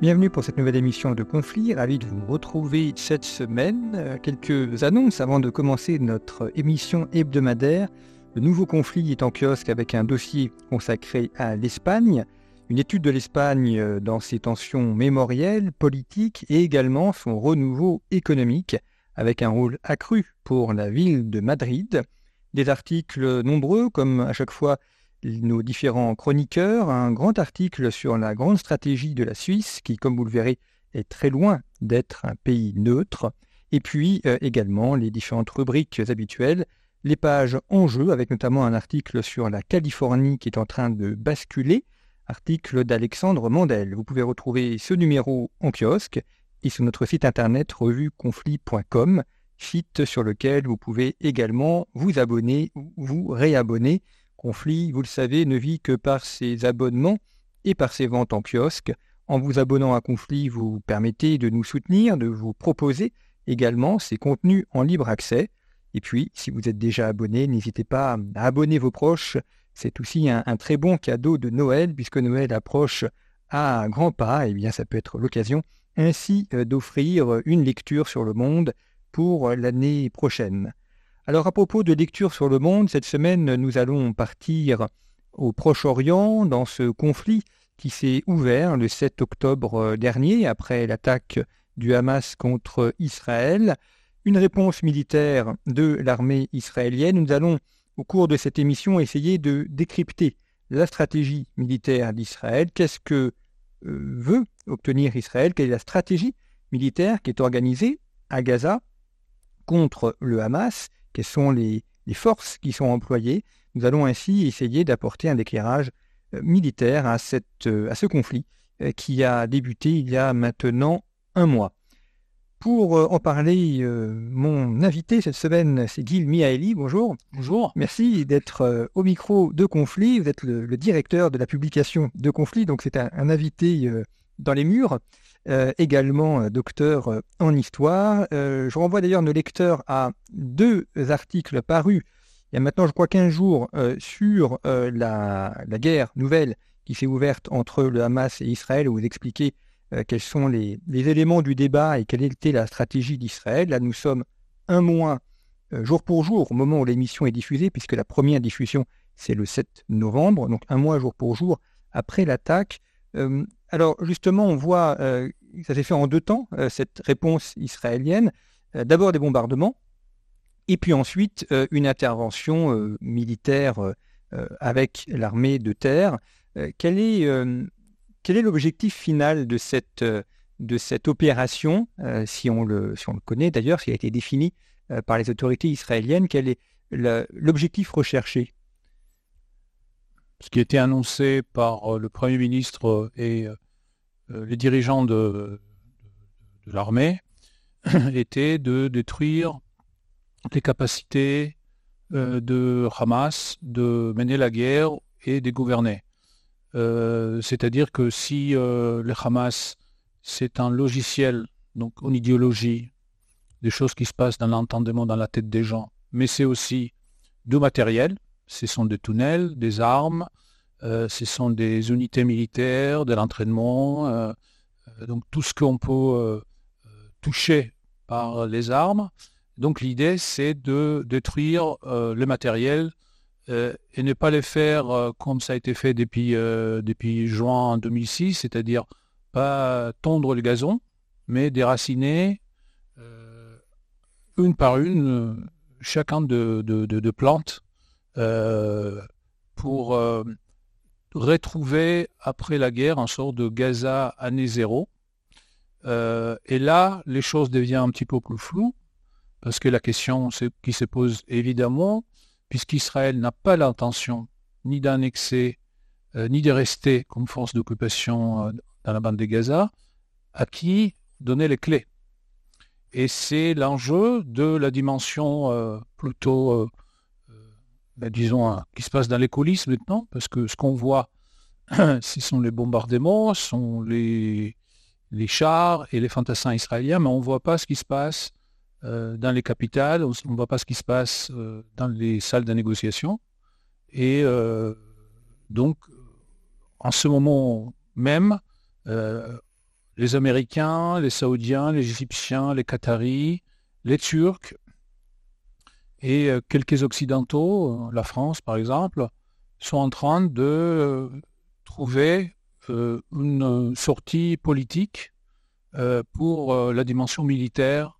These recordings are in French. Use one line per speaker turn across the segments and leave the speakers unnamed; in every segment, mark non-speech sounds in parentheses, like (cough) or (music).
Bienvenue pour cette nouvelle émission de Conflit. Ravi de vous retrouver cette semaine. Euh, quelques annonces avant de commencer notre émission hebdomadaire. Le nouveau conflit est en kiosque avec un dossier consacré à l'Espagne, une étude de l'Espagne euh, dans ses tensions mémorielles, politiques et également son renouveau économique avec un rôle accru pour la ville de Madrid. Des articles nombreux comme à chaque fois nos différents chroniqueurs, un grand article sur la grande stratégie de la Suisse, qui, comme vous le verrez, est très loin d'être un pays neutre, et puis euh, également les différentes rubriques habituelles, les pages en jeu, avec notamment un article sur la Californie qui est en train de basculer, article d'Alexandre Mandel. Vous pouvez retrouver ce numéro en kiosque et sur notre site internet revueconflit.com, site sur lequel vous pouvez également vous abonner ou vous réabonner Conflit, vous le savez, ne vit que par ses abonnements et par ses ventes en kiosque. En vous abonnant à Conflit, vous permettez de nous soutenir, de vous proposer également ces contenus en libre accès. Et puis, si vous êtes déjà abonné, n'hésitez pas à abonner vos proches. C'est aussi un, très bon cadeau de Noël, puisque Noël approche à grands pas. Et eh bien, ça peut être l'occasion ainsi euh, d'offrir une lecture sur le monde pour l'année prochaine. Alors à propos de lecture sur le monde, cette semaine nous allons partir au Proche-Orient dans ce conflit qui s'est ouvert le 7 octobre dernier après l'attaque du Hamas contre Israël. Une réponse militaire de l'armée israélienne. Nous allons au cours de cette émission essayer de décrypter la stratégie militaire d'Israël. Qu'est-ce que euh, veut obtenir Israël? Quelle est la stratégie militaire qui est organisée à Gaza contre le Hamas? Quelles sont les, forces qui sont employées. Nous allons ainsi essayer d'apporter un éclairage euh, militaire à, euh, à ce conflit euh, qui a débuté il y a maintenant un mois. Pour en parler, mon invité cette semaine, c'est Gil Mihaeli. Bonjour.
Bonjour.
Merci d'être au micro de Conflit. Vous êtes le, directeur de la publication de Conflit, donc c'est un, invité dans les murs. Euh, également euh, docteur euh, en histoire. je renvoie d'ailleurs nos lecteurs à deux articles parus il y a maintenant, je crois, 15 jours sur la, guerre nouvelle qui s'est ouverte entre le Hamas et Israël, où vous expliquez quels sont les, éléments du débat et quelle était la stratégie d'Israël. Là, nous sommes un mois, jour pour jour, au moment où l'émission est diffusée, puisque la première diffusion, c'est le 7 novembre, donc un mois jour pour jour après l'attaque. Alors justement, on voit ça s'est fait en deux temps, cette réponse israélienne. D'abord des bombardements, et puis ensuite une intervention militaire avec l'armée de terre. quel est l'objectif final de cette, opération, si, on le, si on le connaît d'ailleurs, s'il a été défini par les autorités israéliennes, quel est l'objectif recherché?
Ce qui été annoncé par le Premier ministre et euh, les dirigeants de, l'armée (clears throat) étaient de détruire les capacités euh, de Hamas de mener la guerre et de gouverner. Euh, c'est-à-dire que si le Hamas, c'est un logiciel, donc une idéologie, des choses qui se passent dans l'entendement, dans la tête des gens, mais c'est aussi du matériel, ce sont des tunnels, des armes, euh, ce sont des unités militaires, de l'entraînement, euh, euh, donc tout ce qu'on peut toucher par les armes. Donc l'idée, c'est de détruire le matériel et ne pas les faire comme ça a été fait depuis, juin 2006, c'est-à-dire pas tondre le gazon, mais déraciner une par une chacun de plantes pour retrouver après la guerre un sort de Gaza année zéro. Euh, et là, les choses deviennent un petit peu plus floues, parce que la question qui se pose évidemment, puisqu'Israël n'a pas l'intention ni d'annexer, euh, ni de rester comme force d'occupation euh, dans la bande de Gaza, à qui donner les clés Et c'est l'enjeu de la dimension plutôt ben, disons, hein, qui se passe dans les coulisses maintenant, parce que ce qu'on voit, (clears throat) ce sont les bombardements, ce sont les, chars et les fantassins israéliens, mais on ne voit pas ce qui se passe euh, dans les capitales, on ne voit pas ce qui se passe euh, dans les salles de négociation. Et euh, donc, en ce moment même, les Américains, les Saoudiens, les Égyptiens, les Qataris, les Turcs et quelques Occidentaux, la France par exemple, sont en train de trouver une sortie politique pour la dimension militaire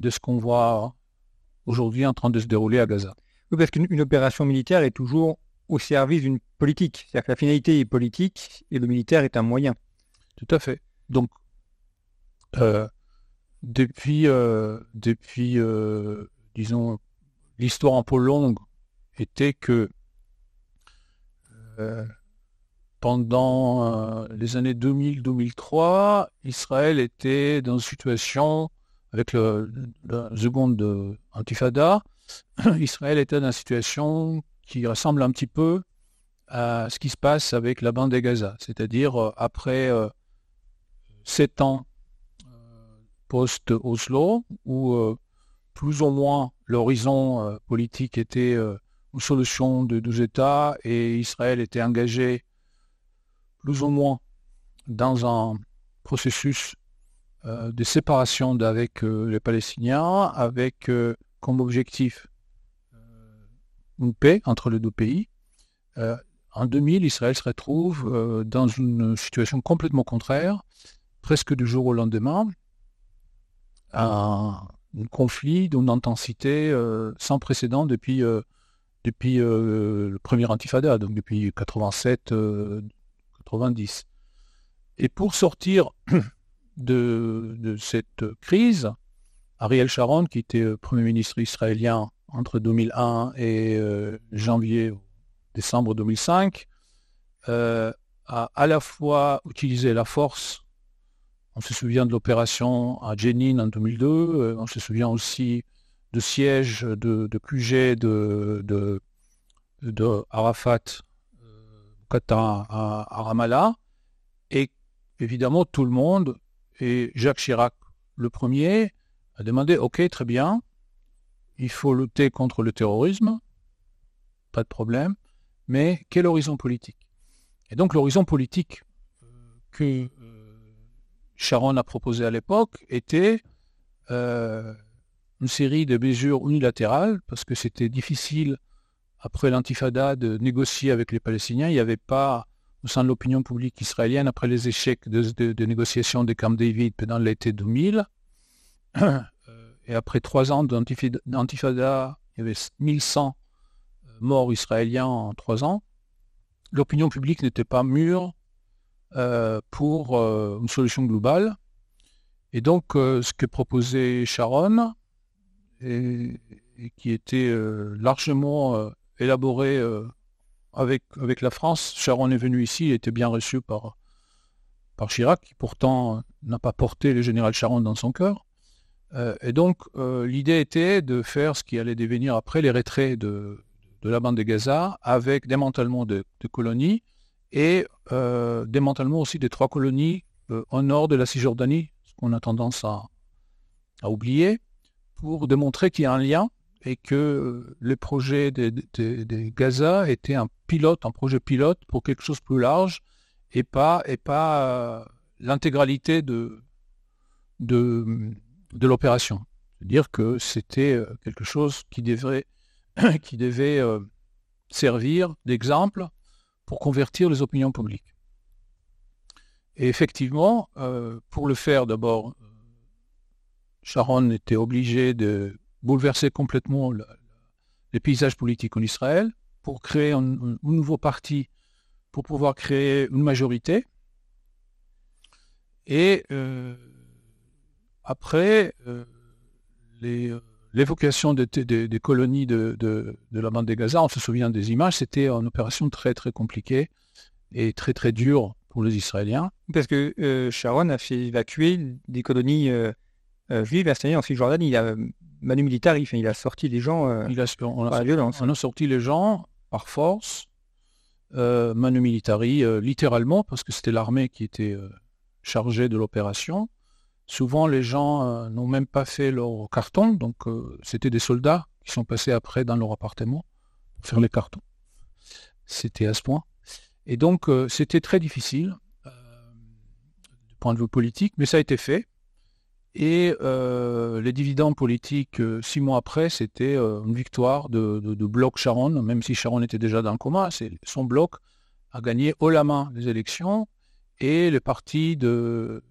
de ce qu'on voit aujourd'hui en train de se dérouler à Gaza.
Oui, parce qu'une opération militaire est toujours au service d'une politique. C'est-à-dire que la finalité est politique et le militaire est un moyen.
Tout à fait. Donc, euh, depuis, euh, depuis euh, disons, l'histoire un peu longue était que pendant les années 2000-2003, Israël était dans une situation, avec le, la seconde intifada, (clears throat) Israël était dans une situation qui ressemble un petit peu à ce qui se passe avec la bande de Gaza. C'est-à-dire, euh, après euh, sept ans euh, post-Oslo, où plus ou moins l'horizon politique était une solution de deux États et Israël était engagé plus ou moins dans un processus de séparation avec les Palestiniens, avec comme objectif une paix entre les deux pays. Euh, en 2000, Israël se retrouve euh, dans une situation complètement contraire, presque du jour au lendemain, conflit d'une intensité euh, sans précédent depuis, depuis le premier intifada, donc depuis 87-90. Et pour sortir (clears throat) de, cette crise, Ariel Sharon, qui était Premier ministre israélien entre 2001 et euh, janvier décembre 2005 euh, a à la fois utilisé la force. On se souvient de l'opération à Jenin en 2002. Euh, on se souvient aussi de siège de, QG de, de, de Arafat à, à Ramallah. Et évidemment, tout le monde, et Jacques Chirac le premier, a demandé, OK, très bien, il faut lutter contre le terrorisme, pas de problème, mais quel horizon politique? Et donc l'horizon politique euh, que euh, Sharon a proposé à l'époque était euh, une série de mesures unilatérales, parce que c'était difficile, après l'intifada, de négocier avec les Palestiniens. Il n'y avait pas, au sein de l'opinion publique israélienne, après les échecs de, négociation des Camp David pendant l'été 2000, (clears throat) Et après trois ans d'antifada, il y avait 1100 euh, morts israéliens en trois ans. L'opinion publique n'était pas mûre euh, pour euh, une solution globale. Et donc, ce que proposait Sharon, et, qui était largement élaboré avec, avec la France, Sharon est venu ici, il était bien reçu par, par Chirac, qui pourtant n'a pas porté le général Sharon dans son cœur. Euh, et donc, euh, l'idée était de faire ce qui allait devenir après les retraits de, la bande de Gaza, avec démantèlement de, colonies et euh, démantèlement aussi des trois colonies au nord de la Cisjordanie, ce qu'on a tendance à, oublier, pour démontrer qu'il y a un lien et que le projet de, Gaza était un pilote, un projet pilote pour quelque chose de plus large et pas, l'intégralité de, l'opération. C'est-à-dire que c'était euh, quelque chose qui devait, (coughs) qui devait euh, servir d'exemple pour convertir les opinions publiques. Et effectivement, euh, pour le faire, d'abord, Sharon était obligé de bouleverser complètement les paysages politiques en Israël pour créer un, nouveau parti, pour pouvoir créer une majorité. Et après, euh, euh, l'évocation des, colonies de, la bande de Gaza, on se souvient des images, c'était une opération très très compliquée et très très dure pour les Israéliens.
Parce que euh, Sharon a fait évacuer des colonies juives installées en Cisjordanie. Il a Manu Militari, il a sorti les gens
il a, on a, par la violence. On a sorti les gens par force. Manu Militari, littéralement, parce que c'était l'armée qui était chargée de l'opération. Souvent, les gens euh, n'ont même pas fait leur carton, donc euh, c'était des soldats qui sont passés après dans leur appartement pour faire les cartons. C'était à ce point. Et donc, euh, c'était très difficile point de vue politique, mais ça a été fait. Et les dividendes politiques, six mois après, c'était une victoire de, Bloc Sharon, même si Sharon était déjà dans le coma. Son bloc a gagné haut la main les élections et le parti de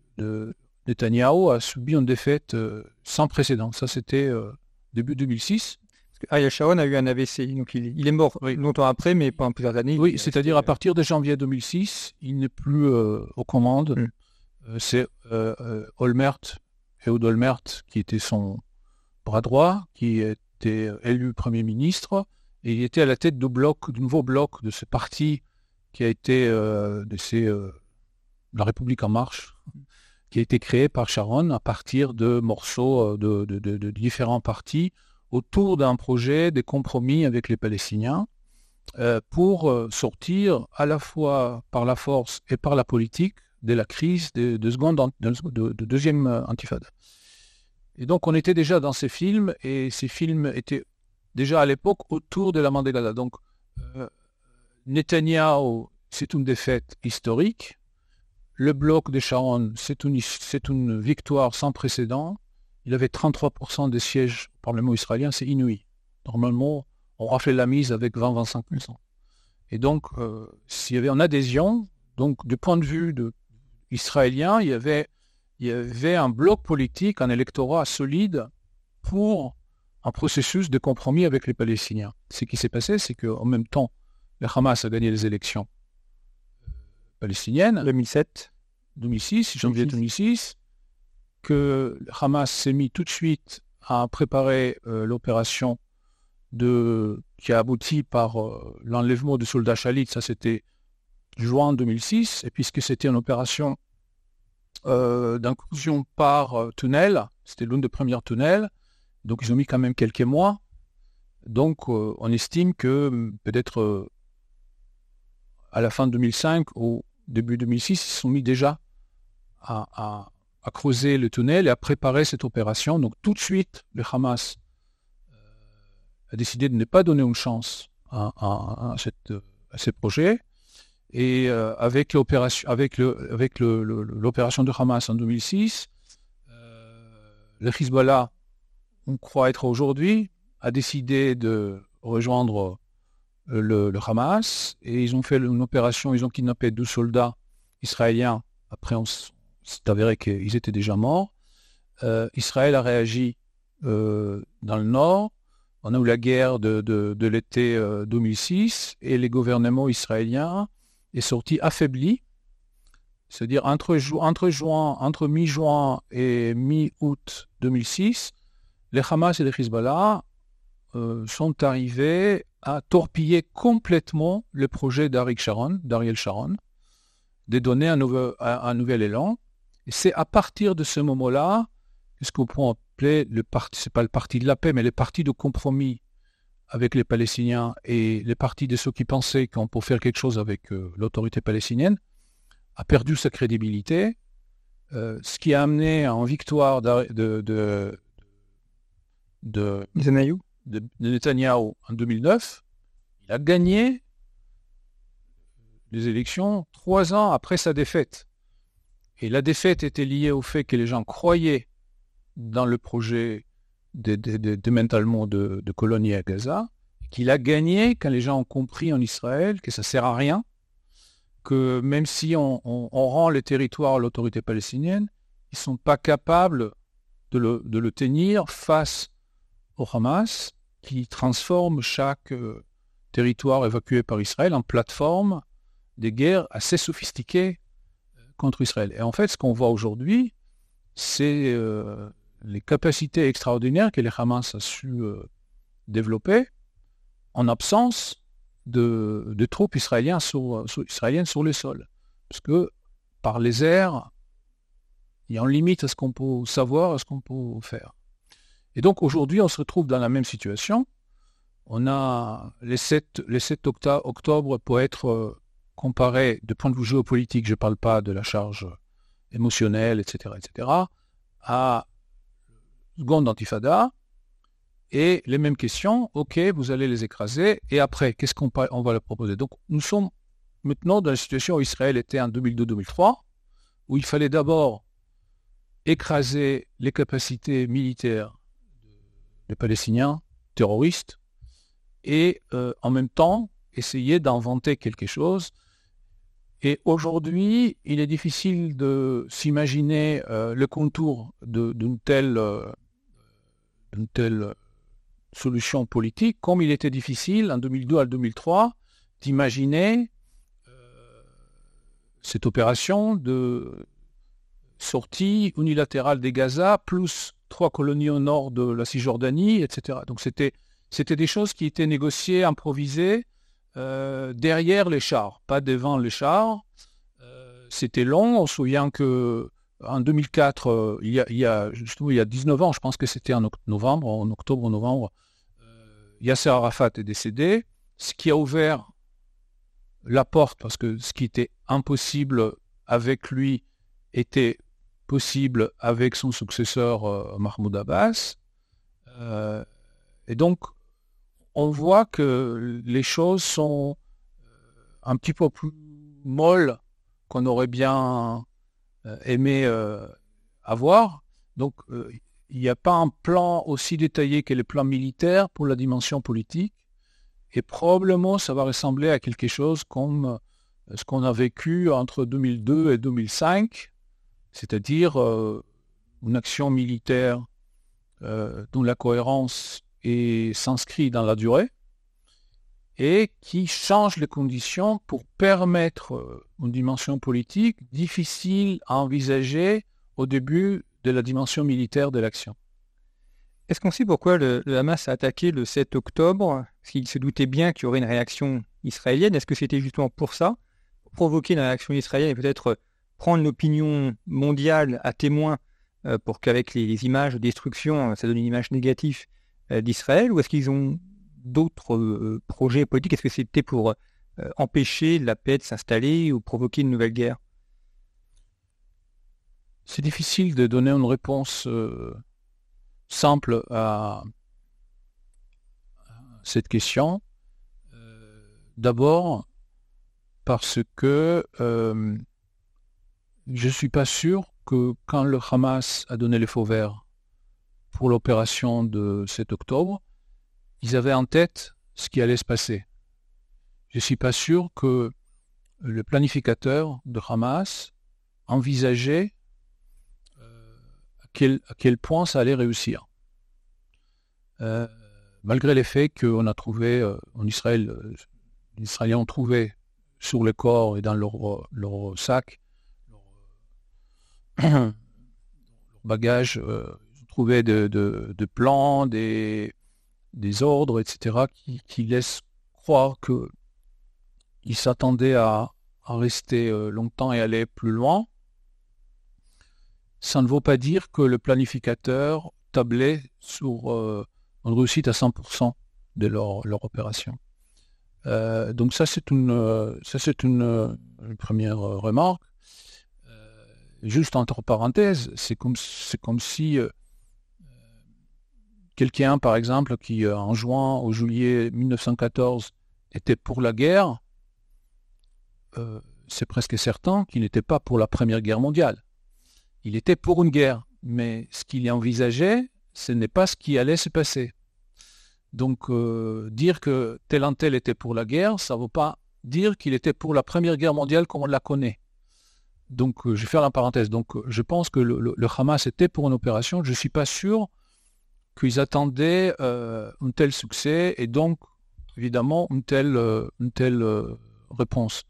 Netanyahu a subi une défaite sans précédent. Ça, c'était début 2006.
Ariel Sharon a eu un AVC, donc il, est mort longtemps après, mais pendant plusieurs années.
Oui, c'est-à-dire à partir de janvier 2006, il n'est plus aux commandes. Hmm. c'est Olmert Ehud Olmert, qui était son bras droit, qui était élu Premier ministre, et il était à la tête du bloc, du nouveau bloc de ce parti qui a été euh, de euh, la République en marche, qui a été créé par Sharon à partir de morceaux euh, de, différents partis autour d'un projet de compromis avec les Palestiniens pour sortir à la fois par la force et par la politique de la crise de, de, seconde, de, deuxième euh, intifada. Et donc on était déjà dans ces films, et ces films étaient déjà à l'époque autour de la Mandela. Donc euh, Netanyahu, c'est une défaite historique. Le bloc de Sharon, c'est une, victoire sans précédent. Il avait 33% des sièges au Parlement israélien, c'est inouï. Normalement, on raflait la mise avec 20-25%. Et donc, euh, s'il y avait une adhésion, donc du point de vue israélien, il y avait, il y avait un bloc politique, un électorat solide pour un processus de compromis avec les Palestiniens. Ce qui s'est passé, c'est qu'en même temps, le Hamas a gagné les élections palestiniennes.
2007.
2006, janvier 2006, que Hamas s'est mis tout de suite à préparer euh, l'opération de, qui a abouti par euh, l'enlèvement de soldats chalites, ça c'était juin 2006, et puisque c'était une opération euh, d'inclusion par tunnel, c'était l'une des premières tunnels, donc ils ont mis quand même quelques mois. Donc on estime que peut-être à la fin 2005 ou début 2006, ils se sont mis déjà à, creuser le tunnel et à préparer cette opération. Donc tout de suite, le Hamas a décidé de ne pas donner une chance à, ces projets. Et euh, avec l'opération de Hamas en 2006, euh, le Hezbollah, on croit être aujourd'hui, a décidé de rejoindre euh, le, Hamas et ils ont fait une opération, ils ont kidnappé 12 soldats israéliens. Après, on s'est avéré qu'ils étaient déjà morts. Israël a réagi dans le nord. On a eu la guerre de, de, l'été 2006 et les gouvernements israéliens est sorti affaibli. C'est-à-dire entre, entre, juin, entre mi-juin et mi-août 2006, les Hamas et les Hezbollah euh, sont arrivés à torpiller complètement le projet d'Ariel Sharon, Sharon, de donner un, nouvel, élan. Et c'est à partir de ce moment-là, ce qu'on peut appeler le parti, c'est pas le parti de la paix, mais le parti de compromis avec les Palestiniens et les partis de ceux qui pensaient qu'on peut faire quelque chose avec euh, l'autorité palestinienne a perdu sa crédibilité, euh, ce qui a amené en victoire de, de, de, de, Netanyahu en 2009. Il a gagné les élections trois ans après sa défaite. Et la défaite était liée au fait que les gens croyaient dans le projet de, de, de, de colonies à Gaza, qu'il a gagné quand les gens ont compris en Israël que ça sert à rien, que même si on, rend les territoires à l'autorité palestinienne, ils ne sont pas capables de le, tenir face au Hamas, qui transforme chaque euh, territoire évacué par Israël en plateforme des guerres assez sophistiquées euh, contre Israël. Et en fait, ce qu'on voit aujourd'hui, c'est euh, les capacités extraordinaires que les Hamas a su développer en absence de, troupes israéliennes sur, israéliennes sur le sol. Parce que par les airs, il y a une limite à ce qu'on peut savoir, à ce qu'on peut faire. Et donc aujourd'hui, on se retrouve dans la même situation. On a les 7, les 7 octobre pour être euh, comparés de point de vue géopolitique, je ne parle pas de la charge émotionnelle, etc., etc., à seconde antifada, et les mêmes questions, ok, vous allez les écraser, et après, qu'est-ce qu'on on va leur proposer? Donc, nous sommes maintenant dans la situation où Israël était en 2002-2003, où il fallait d'abord écraser les capacités militaires des Palestiniens terroristes et euh, en même temps essayer d'inventer quelque chose. Et aujourd'hui, il est difficile de s'imaginer euh, le contour d'une telle, euh, telle solution politique, comme il était difficile en 2002 à 2003 d'imaginer cette opération de sortie unilatérale des Gaza, plus trois colonies au nord de la Cisjordanie, etc. Donc c'était, des choses qui étaient négociées, improvisées, euh, derrière les chars, pas devant les chars. Euh, c'était long. On se souvient que en 2004, euh, il, y a, il, y il y a 19 ans, je pense que c'était en novembre, en octobre-novembre, Yasser Arafat est décédé, ce qui a ouvert la porte, parce que ce qui était impossible avec lui était possible avec son successeur euh, Mahmoud Abbas. Euh, et donc, on voit que les choses sont euh, un petit peu plus molles qu'on aurait bien aimé avoir. Donc, il n'y a pas un plan aussi détaillé que les plans militaires pour la dimension politique. Et probablement, ça va ressembler à quelque chose comme ce qu'on a vécu entre 2002 et 2005, c'est-à-dire euh, une action militaire euh, dont la cohérence s'inscrit dans la durée et qui change les conditions pour permettre euh, une dimension politique difficile à envisager au début de la dimension militaire de l'action.
Est-ce qu'on sait pourquoi le, Hamas a attaqué le 7 octobre? Est-ce qu'il se doutait bien qu'il y aurait une réaction israélienne. Est-ce que c'était justement pour ça? Provoquer une réaction israélienne et peut-être prendre l'opinion mondiale à témoin euh, pour qu'avec les, images de destruction, ça donne une image négative euh, d'Israël Ou est-ce qu'ils ont d'autres euh, projets politiques? Est-ce que c'était pour empêcher la paix de s'installer ou provoquer une nouvelle guerre?
C'est difficile de donner une réponse simple à cette question. D'abord, parce que je ne suis pas sûr que quand le Hamas a donné le faux vert pour l'opération de 7 octobre, ils avaient en tête ce qui allait se passer. Je ne suis pas sûr que le planificateur de Hamas envisageait euh, à, quel, point ça allait réussir. Euh, malgré les faits qu'on a trouvé euh, en Israël, les Israéliens ont trouvé sur les corps et dans leur, leur sac leur bagage, euh, trouvaient de, plans, des, des, ordres, etc., qui, laissent croire qu'ils s'attendaient à, rester euh, longtemps et aller plus loin. Ça ne vaut pas dire que le planificateur tablait sur euh, une réussite à 100% de leur, leur opération. donc ça c'est une, ça, c'est une première remarque juste entre parenthèses, c'est comme, si euh, quelqu'un, par exemple, qui euh, en juin ou juillet 1914 était pour la guerre, euh, c'est presque certain qu'il n'était pas pour la Première Guerre mondiale. Il était pour une guerre, mais ce qu'il envisageait, ce n'est pas ce qui allait se passer. Donc dire que tel un tel était pour la guerre, ça ne veut pas dire qu'il était pour la Première Guerre mondiale comme on la connaît. Donc, euh, je vais faire la parenthèse. Donc, euh, je pense que le, Hamas était pour une opération. Je ne suis pas sûr qu'ils attendaient euh, un tel succès et donc, évidemment, une telle, réponse.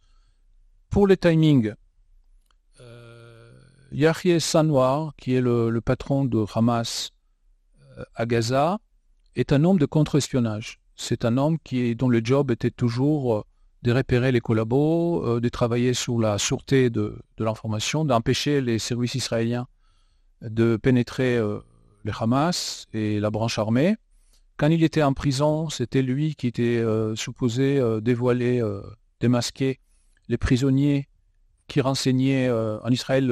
Pour les timings, Yahya Sanwar, qui est le, patron de Hamas à Gaza, est un homme de contre-espionnage. C'est un homme qui dont le job était toujours de repérer les collabos, euh, de travailler sur la sûreté de, l'information, d'empêcher les services israéliens de pénétrer euh, les Hamas et la branche armée. Quand il était en prison, c'était lui qui était euh, supposé dévoiler, démasquer les prisonniers qui renseignaient en Israël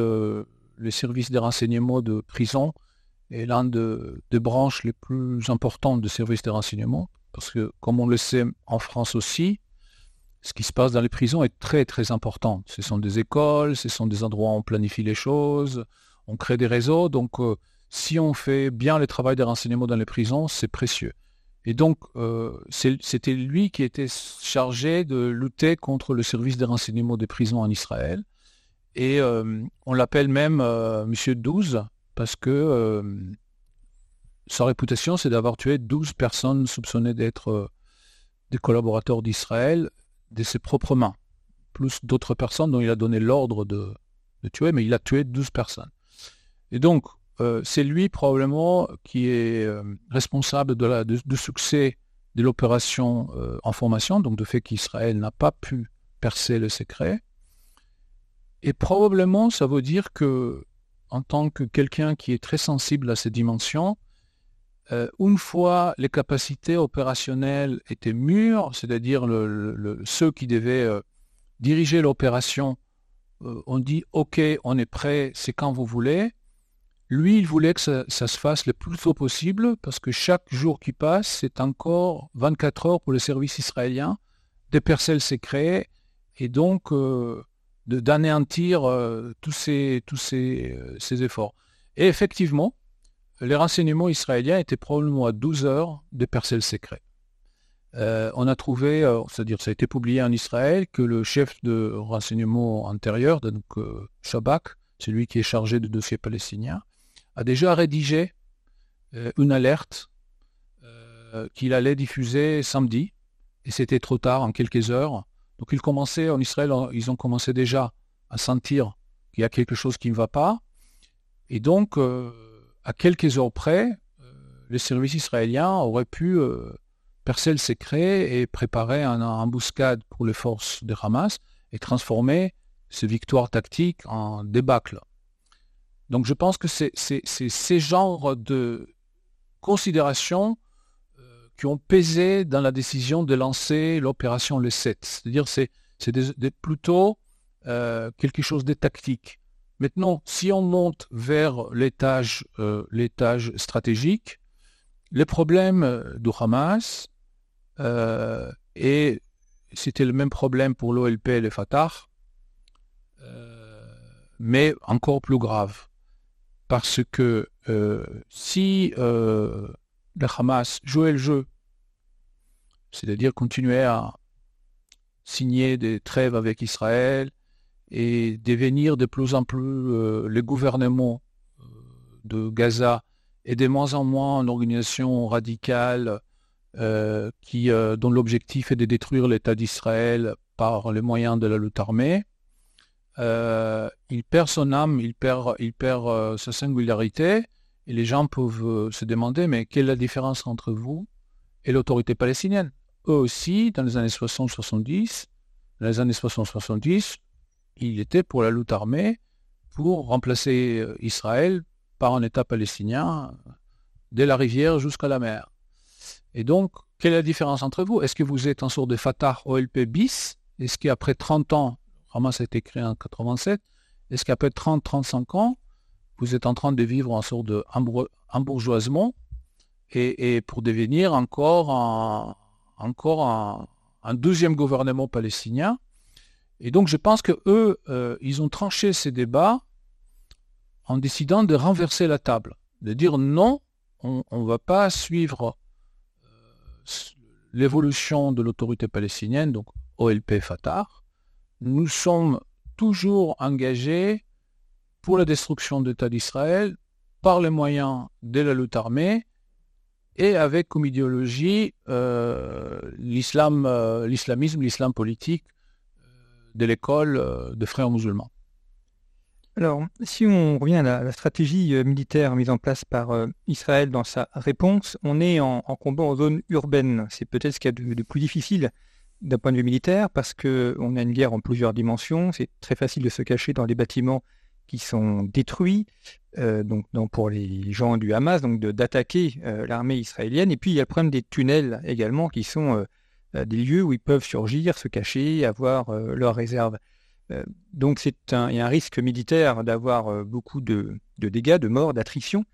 les services de renseignement de prison est l'un de, des branches les plus importantes de services de renseignement, parce que comme on le sait en France aussi, ce qui se passe dans les prisons est très très important. Ce sont des écoles, ce sont des endroits où on planifie les choses, on crée des réseaux. Donc euh, si on fait bien le travail des renseignements dans les prisons, c'est précieux. Et donc euh, c'était lui qui était chargé de lutter contre le service des renseignements des prisons en Israël. Et euh, on l'appelle même Monsieur 12 parce que sa réputation c'est d'avoir tué 12 personnes soupçonnées d'être des collaborateurs d'Israël de ses propres mains, plus d'autres personnes dont il a donné l'ordre de, tuer, mais il a tué 12 personnes. Et donc, euh, c'est lui probablement qui est euh, responsable du succès de l'opération euh, en formation, donc de fait qu'Israël n'a pas pu percer le secret. Et probablement, ça veut dire que, en tant que quelqu'un qui est très sensible à ces dimensions, euh, une fois les capacités opérationnelles étaient mûres, c'est-à-dire ceux qui devaient euh, diriger l'opération euh, ont dit OK, on est prêt, c'est quand vous voulez. Lui, il voulait que ça, se fasse le plus tôt possible parce que chaque jour qui passe, c'est encore 24 heures pour le service israélien de percer le secret et donc d'anéantir tous, ces, tous ces efforts. Et effectivement, les renseignements israéliens étaient probablement à 12 heures de percer le secret. Euh, on a trouvé, euh, c'est-à-dire ça a été publié en Israël, que le chef de renseignement antérieur, donc euh, Shabak, celui qui est chargé du dossier palestinien, a déjà rédigé une alerte qu'il allait diffuser samedi, et c'était trop tard, en quelques heures. Donc ils commençaient, en Israël, ils ont commencé déjà à sentir qu'il y a quelque chose qui ne va pas, et donc à quelques heures près, euh, les services israéliens auraient pu euh, percer le secret et préparer une embuscade pour les forces de Hamas et transformer ces victoires tactiques en débâcle. Donc je pense que c'est ces genres de considérations euh, qui ont pesé dans la décision de lancer l'opération Le 7. C'est-à-dire c'est plutôt quelque chose de tactique. Maintenant, si on monte vers l'étage euh, stratégique, les problèmes euh, du Hamas, euh, et c'était le même problème pour l'OLP et le Fatah, mais encore plus grave. Parce que si le Hamas jouait le jeu, c'est-à-dire continuait à signer des trêves avec Israël, et devenir de plus en plus euh, le gouvernement euh, de Gaza et de moins en moins une organisation radicale euh, qui, dont l'objectif est de détruire l'État d'Israël par les moyens de la lutte armée. il perd son âme, il perd, il perd sa singularité, et les gens peuvent se demander, mais quelle est la différence entre vous et l'autorité palestinienne? Eux aussi, dans les années 60-70, dans les années 60-70, il était pour la lutte armée pour remplacer euh, Israël par un État palestinien euh, dès la rivière jusqu'à la mer. Et donc, quelle est la différence entre vous? Est-ce que vous êtes en sorte de Fatah OLP bis? Est-ce qu'après 30 ans, Hamas a été créé en 87, est-ce qu'après 30-35 ans, vous êtes en train de vivre en sorte de et, pour devenir encore un, encore un deuxième gouvernement palestinien? Et donc je pense que eux, euh, ils ont tranché ces débats en décidant de renverser la table, de dire non, on ne va pas suivre euh, l'évolution de l'autorité palestinienne, donc OLP Fatah. Nous sommes toujours engagés pour la destruction de l'État d'Israël par les moyens de la lutte armée et avec comme idéologie euh, l'islam, l'islamisme, l'islam politique de l'école euh, de frères musulmans.
Alors, si on revient à la, stratégie euh, militaire mise en place par euh, Israël dans sa réponse, on est en, combat en zone urbaine. C'est peut-être ce qu'il y a de, plus difficile d'un point de vue militaire parce qu'on a une guerre en plusieurs dimensions. C'est très facile de se cacher dans des bâtiments qui sont détruits, donc, pour les gens du Hamas, donc d'attaquer l'armée israélienne. Et puis il y a le problème des tunnels également qui sont des lieux où ils peuvent surgir, se cacher, avoir euh, leurs réserves. Euh, donc c'est un, risque militaire d'avoir beaucoup de, dégâts, de morts, d'attrition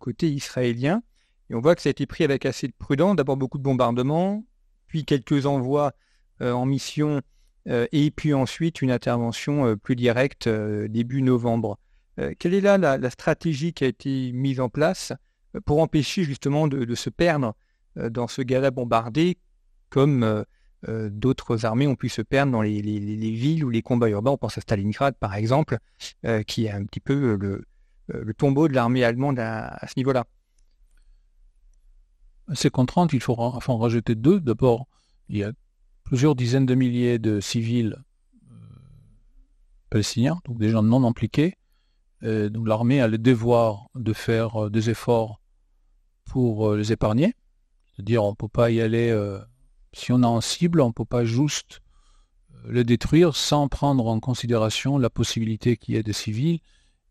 côté israélien. Et on voit que ça a été pris avec assez de prudence. D'abord beaucoup de bombardements, puis quelques envois en mission et puis ensuite une intervention plus directe début novembre. quelle est là la, stratégie qui a été mise en place pour empêcher justement de, se perdre dans ce Gaza bombardé comme d'autres armées ont pu se perdre dans les, villes ou les combats urbains. On pense à Stalingrad par exemple, qui est un petit peu le, tombeau de l'armée allemande à ce niveau-là.
Ces contraintes, il faut en rajouter deux. D'abord, il y a plusieurs dizaines de milliers de civils euh, palestiniens, donc des gens non impliqués. Euh, donc l'armée a le devoir de faire euh, des efforts pour les épargner. C'est-à-dire, on ne peut pas y aller, si on a un cible, on ne peut pas juste le détruire sans prendre en considération la possibilité qu'il y ait des civils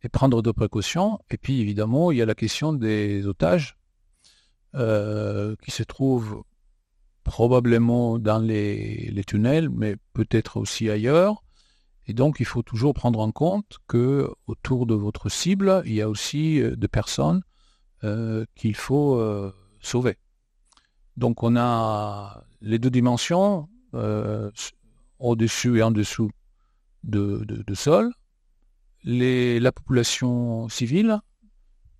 et prendre de précautions. Et puis, évidemment, il y a la question des otages euh, qui se trouve probablement dans les, tunnels, mais peut-être aussi ailleurs. Et donc, il faut toujours prendre en compte que autour de votre cible, il y a aussi euh, des personnes euh, qu'il faut sauver. Donc, on a les deux dimensions, au-dessus et en dessous de, sol. la population civile,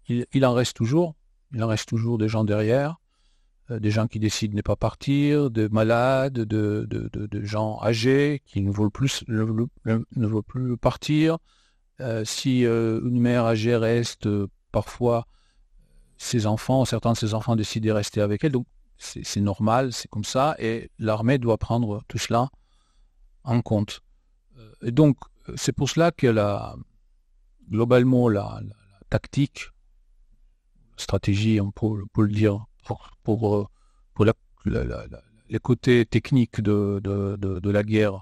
il en reste toujours il en reste toujours des gens derrière, euh, des gens qui décident de ne pas partir, de malades, de, gens âgés qui ne veulent plus, partir. Euh, si euh, une mère âgée reste, parfois ses enfants, certains de ses enfants décident de rester avec elle. C'est normal, c'est comme ça, et l'armée doit prendre tout cela en compte. Et donc c'est pour cela que la, globalement la tactique stratégie, on peut, le dire, pour, pour, euh, les côtés techniques de, la guerre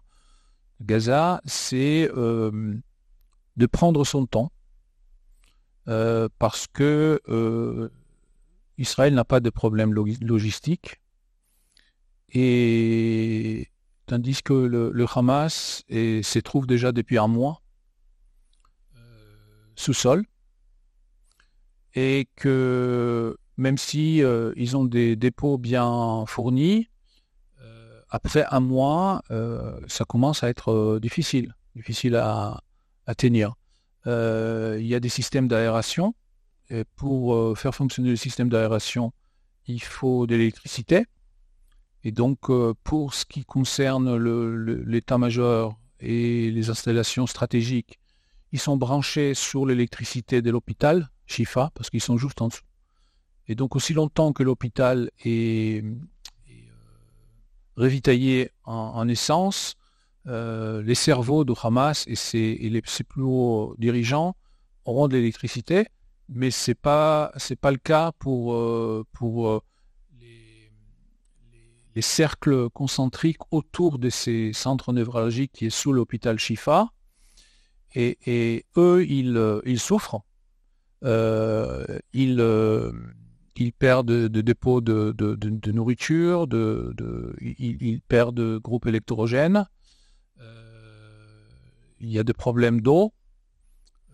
Gaza, c'est euh, de prendre son temps, euh, parce que Israël n'a pas de problème logistique, et tandis que le, Hamas se trouve déjà depuis un mois sous sol, et que même si euh, ils ont des dépôts bien fournis, euh, après un mois, euh, ça commence à être difficile, difficile à, tenir. il y a des systèmes d'aération. Et pour faire fonctionner le système d'aération, il faut de l'électricité. Et donc, pour ce qui concerne l'état-major et les installations stratégiques, ils sont branchés sur l'électricité de l'hôpital, Chifa, parce qu'ils sont juste en dessous. Et donc aussi longtemps que l'hôpital est, euh, revitaillé en, essence, euh, les cerveaux de Hamas et ses, plus hauts dirigeants auront de l'électricité, mais ce n'est pas, pas le cas pour, euh, pour les, les, cercles concentriques autour de ces centres névralgiques qui est sous l'hôpital Shifa. Et, eux, ils, ils souffrent. Euh, ils, euh, ils, perdent de, dépôts de, nourriture, de, ils, perdent de groupes électrogènes, euh, il y a des problèmes d'eau,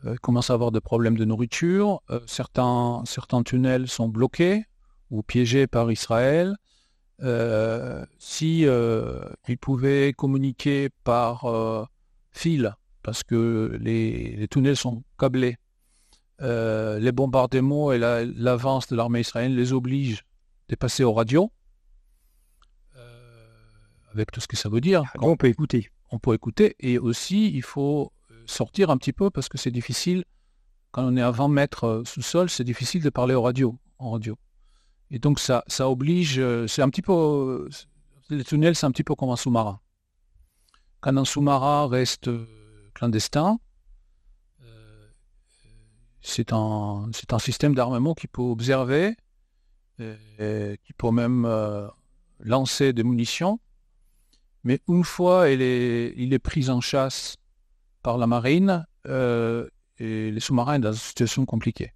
il commence à avoir des problèmes de nourriture, certains, certains tunnels sont bloqués ou piégés par Israël. si ils pouvaient communiquer par fil, parce que les, tunnels sont câblés, euh, les bombardements et l'avance de l'armée israélienne les obligent de passer aux radios, euh, avec tout ce que ça veut dire.
on peut écouter.
On peut écouter, et aussi il faut euh, sortir un petit peu parce que c'est difficile, quand on est à 20 mètres sous sol, c'est difficile de parler aux radios, en radio. Et donc ça, ça oblige, c'est un petit peu, les tunnels c'est un petit peu comme un sous-marin. Quand un sous-marin reste clandestin, c'est un, un système d'armement qui peut observer, qui peut même euh, lancer des munitions. Mais une fois il est, il est pris en chasse par la marine, euh, et les sous-marins dans une situation compliquée,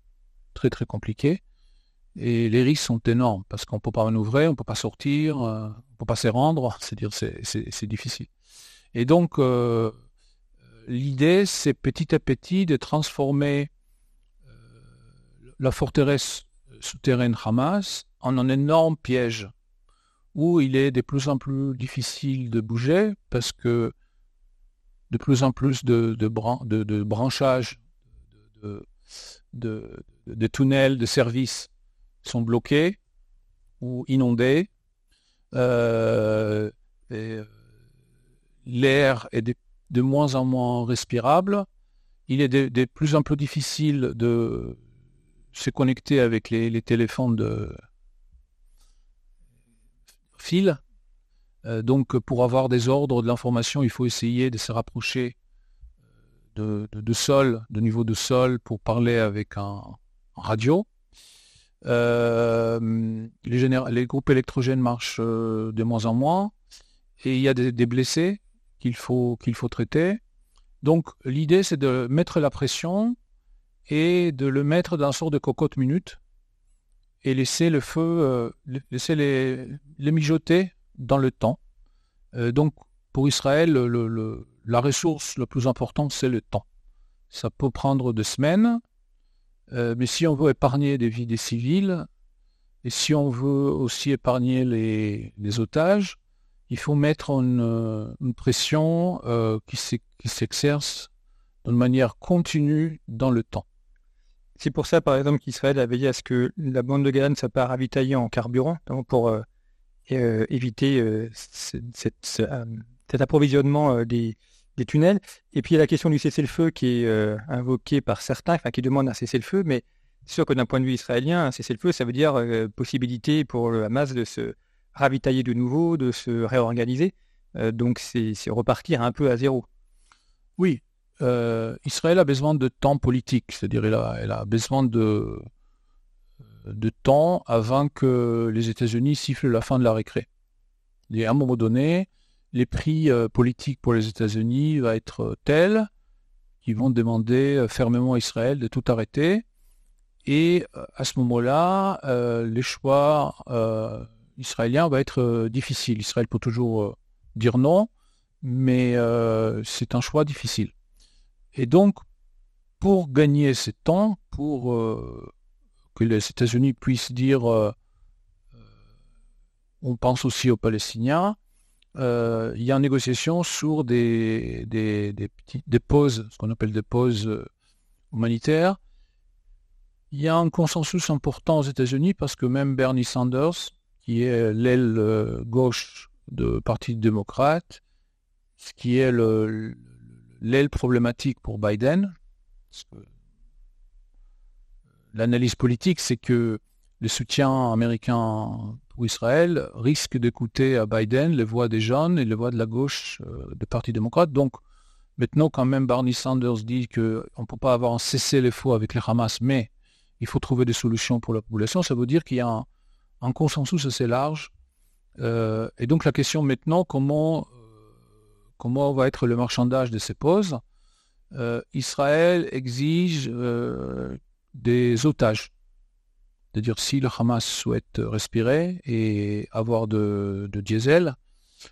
très très compliquée. Et les risques sont énormes parce qu'on ne peut pas manœuvrer, on ne peut pas sortir, euh, on ne peut pas se rendre, (laughs) c'est-à-dire c'est difficile. Et donc, l'idée, c'est petit à petit de transformer la forteresse souterraine Hamas en un énorme piège où il est de plus en plus difficile de bouger parce que de plus en plus de, de, de, branchages, de, tunnels, de services sont bloqués ou inondés. Euh, euh, l'air est de, moins en moins respirable. Il est de, plus en plus difficile de se connecter avec les téléphones de, fil. Euh, donc pour avoir des ordres, de l'information, il faut essayer de se rapprocher euh, de, sol, de niveau de sol, pour parler avec un, radio. Euh, les, groupes électrogènes marchent de moins en moins et il y a des, blessés qu'il faut, traiter. Donc l'idée c'est de mettre la pression et de le mettre dans une sorte de cocotte minute et laisser le feu, laisser les, les, mijoter dans le temps. Euh, donc, pour Israël, la ressource la plus importante, c'est le temps. Ça peut prendre deux semaines, euh, mais si on veut épargner des vies des civils, et si on veut aussi épargner les, otages, il faut mettre une, une pression qui s'exerce d'une manière continue dans le temps.
C'est pour ça, par exemple, qu'Israël a veillé à ce que la bande de Gaza ne soit pas ravitaillée en carburant, pour euh, euh, éviter euh, cet approvisionnement des, tunnels. Et puis il y a la question du cessez-le-feu qui est invoquée par certains, enfin qui demande un cessez-le-feu, mais sûr que d'un point de vue israélien, un cessez-le-feu, ça veut dire possibilité pour le Hamas de se ravitailler de nouveau, de se réorganiser. donc c'est repartir un peu à zéro.
Oui, euh, Israël a besoin de temps politique, c'est-à-dire elle a, besoin de, de temps avant que les États-Unis sifflent la fin de la récré. Et à un moment donné, les prix euh, politiques pour les États-Unis vont être tels qu'ils vont demander euh, fermement à Israël de tout arrêter. Et à ce moment-là, les choix israéliens vont être difficiles. Israël peut toujours dire non, mais c'est un choix difficile. Et donc, pour gagner ce temps, pour euh, que les États-Unis puissent dire euh, euh, on pense aussi aux Palestiniens, il y a une négociation sur des, des, des, pauses, ce qu'on appelle des pauses humanitaires. Il y a un consensus important aux États-Unis parce que même Bernie Sanders, qui est l'aile gauche du Parti démocrate, ce qui est le, l'aile problématique pour Biden. L'analyse politique, c'est que le soutien américain pour Israël risque d'écouter à Biden les voix des jeunes et les voix de la gauche euh, du Parti démocrate. Donc, maintenant, quand même, Barney Sanders dit qu'on ne peut pas avoir un cessez-le-feu avec les Hamas, mais il faut trouver des solutions pour la population, ça veut dire qu'il y a un, consensus assez large. Euh, et donc, la question maintenant, comment comment va être le marchandage de ces pauses, euh, Israël exige euh, des otages. C'est-à-dire si le Hamas souhaite respirer et avoir de, diesel,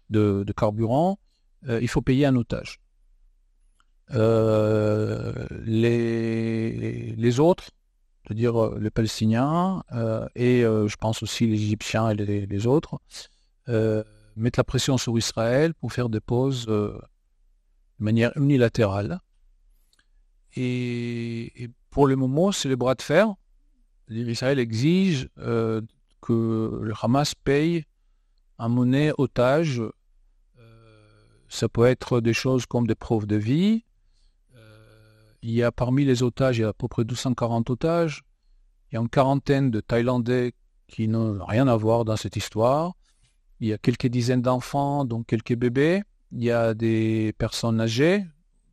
de, carburant, euh, il faut payer un otage. Les, autres, c'est-à-dire les Palestiniens et je pense aussi les Égyptiens et les, autres, mettre la pression sur Israël pour faire des pauses euh, de manière unilatérale. Et, pour le moment, c'est le bras de fer. Israël exige euh, que le Hamas paye en monnaie otage. Euh, ça peut être des choses comme des preuves de vie. il y a parmi les otages, il y a à peu près 240 otages. Il y a une quarantaine de Thaïlandais qui n'ont rien à voir dans cette histoire. Il y a quelques dizaines d'enfants, donc quelques bébés. Il y a des personnes âgées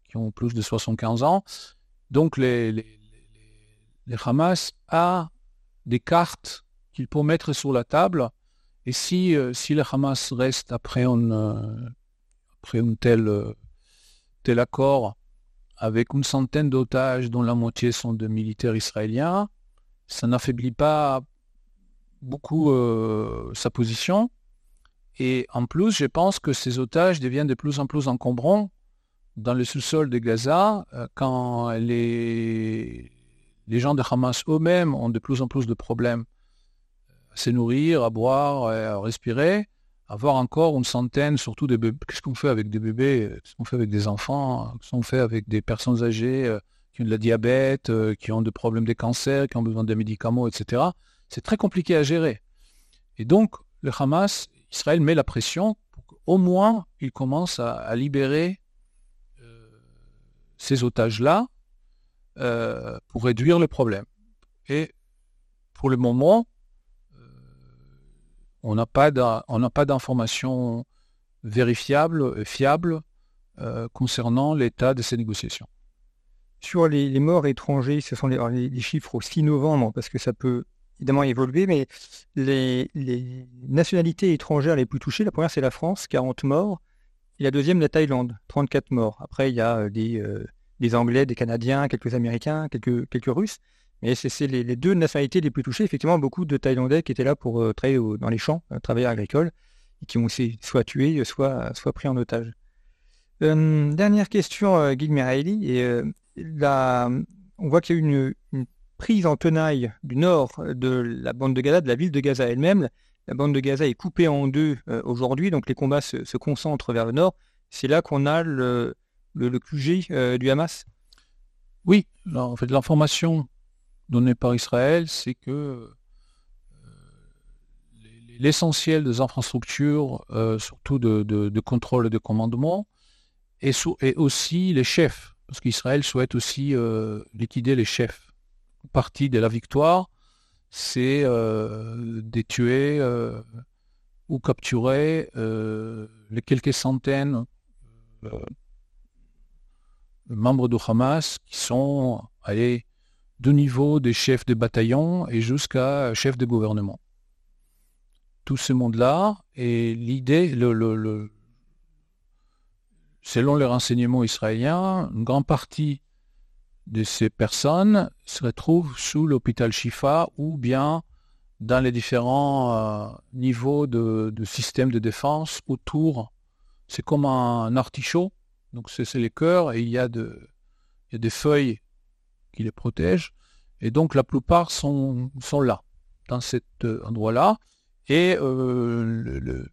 qui ont plus de 75 ans. Donc les, Hamas a des cartes qu'il peut mettre sur la table. Et si, euh, si le Hamas reste après un, euh, après tel, euh, tel accord avec une centaine d'otages dont la moitié sont de militaires israéliens, ça n'affaiblit pas beaucoup sa position. Et en plus, je pense que ces otages deviennent de plus en plus encombrants dans le sous-sol de Gaza quand les, les gens de Hamas eux-mêmes ont de plus en plus de problèmes à se nourrir, à boire, à respirer. avoir encore une centaine, surtout des bébés. Qu'est-ce qu'on fait avec des bébés? Qu'est-ce qu'on fait avec des enfants? Qu'est-ce qu'on fait avec des personnes âgées euh, qui ont de la diabète, euh, qui ont des problèmes de cancer, qui ont besoin de médicaments, etc. C'est très compliqué à gérer. Et donc, le Hamas, Israël met la pression pour qu'au moins il commence à, libérer euh, ces otages-là pour réduire le problème. Et pour le moment, on n'a pas d'informations vérifiables, fiables euh, concernant l'état de ces négociations.
Sur les, morts étrangers, ce sont les, chiffres au 6 novembre, parce que ça peut évidemment évoluer, mais les, nationalités étrangères les plus touchées, la première c'est la France, 40 morts, et la deuxième la Thaïlande, 34 morts. Après, il y a euh, euh, des, Anglais, des Canadiens, quelques Américains, quelques, Russes. Mais c'est les, deux nationalités les plus touchées. Effectivement, beaucoup de Thaïlandais qui étaient là pour euh, travailler dans les champs, euh, travailler agricoles, et qui ont aussi soit tués, soit, pris en otage. Euh, dernière question, Guy Meraili. Et, on voit qu'il y a eu une, prise en tenaille du nord de la bande de Gaza, de la ville de Gaza elle-même. La bande de Gaza est coupée en deux aujourd'hui, donc les combats se, concentrent vers le nord. C'est là qu'on a le, le, QG du Hamas?
Oui, en fait, l'information donné par Israël, c'est que euh, l'essentiel des infrastructures, euh, surtout de, contrôle et de commandement, et, aussi les chefs, parce qu'Israël souhaite aussi euh, liquider les chefs. Partie de la victoire, c'est de tuer ou capturer les quelques centaines membres du Hamas qui sont allés de niveau des chefs de bataillon et jusqu'à chef de gouvernement. Tout ce monde-là, et l'idée, selon les renseignements israéliens, une grande partie de ces personnes se retrouvent sous l'hôpital Shifa ou bien dans les différents euh, niveaux de, système de défense autour. C'est comme un, artichaut, donc c'est les cœurs et il y a, des feuilles qui les protègent. Et donc la plupart sont, là, dans cet euh, endroit-là. Et euh,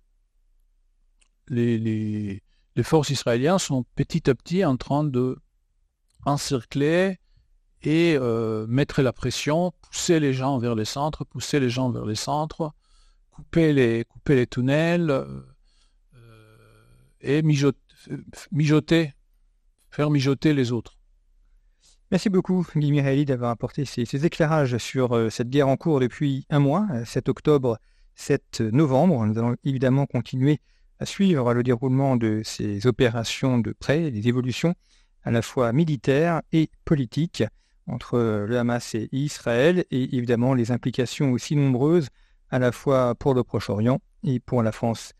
les, forces israéliennes sont petit à petit en train de encercler et euh, mettre la pression, pousser les gens vers les centres, pousser les gens vers les centres, couper les tunnels et mijoter, faire mijoter les autres.
Merci beaucoup, Guy Mihaili, d'avoir apporté ces, éclairages sur euh, cette guerre en cours depuis un mois, 7 euh, octobre, 7 novembre. Nous allons évidemment continuer à suivre le déroulement de ces opérations de près, les évolutions à la fois militaires et politiques entre le Hamas et Israël, et évidemment les implications aussi nombreuses à la fois pour le Proche-Orient et pour la France.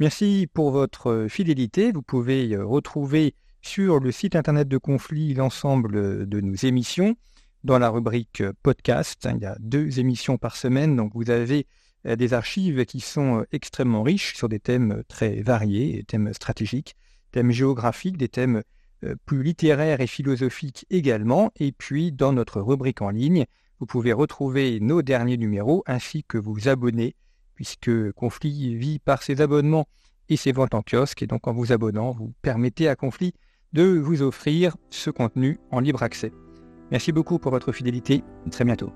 Merci pour votre fidélité. Vous pouvez retrouver sur le site internet de Conflit l'ensemble de nos émissions. Dans la rubrique podcast, il y a deux émissions par semaine, donc vous avez des archives qui sont extrêmement riches sur des thèmes très variés, des thèmes stratégiques, thèmes géographiques, des thèmes plus littéraires et philosophiques également. Et puis dans notre rubrique en ligne, vous pouvez retrouver nos derniers numéros ainsi que vous abonner, puisque Conflit vit par ses abonnements et ses ventes en kiosque. Et donc en vous abonnant, vous permettez à Conflit de vous offrir ce contenu en libre accès. Merci beaucoup pour votre fidélité. À très bientôt.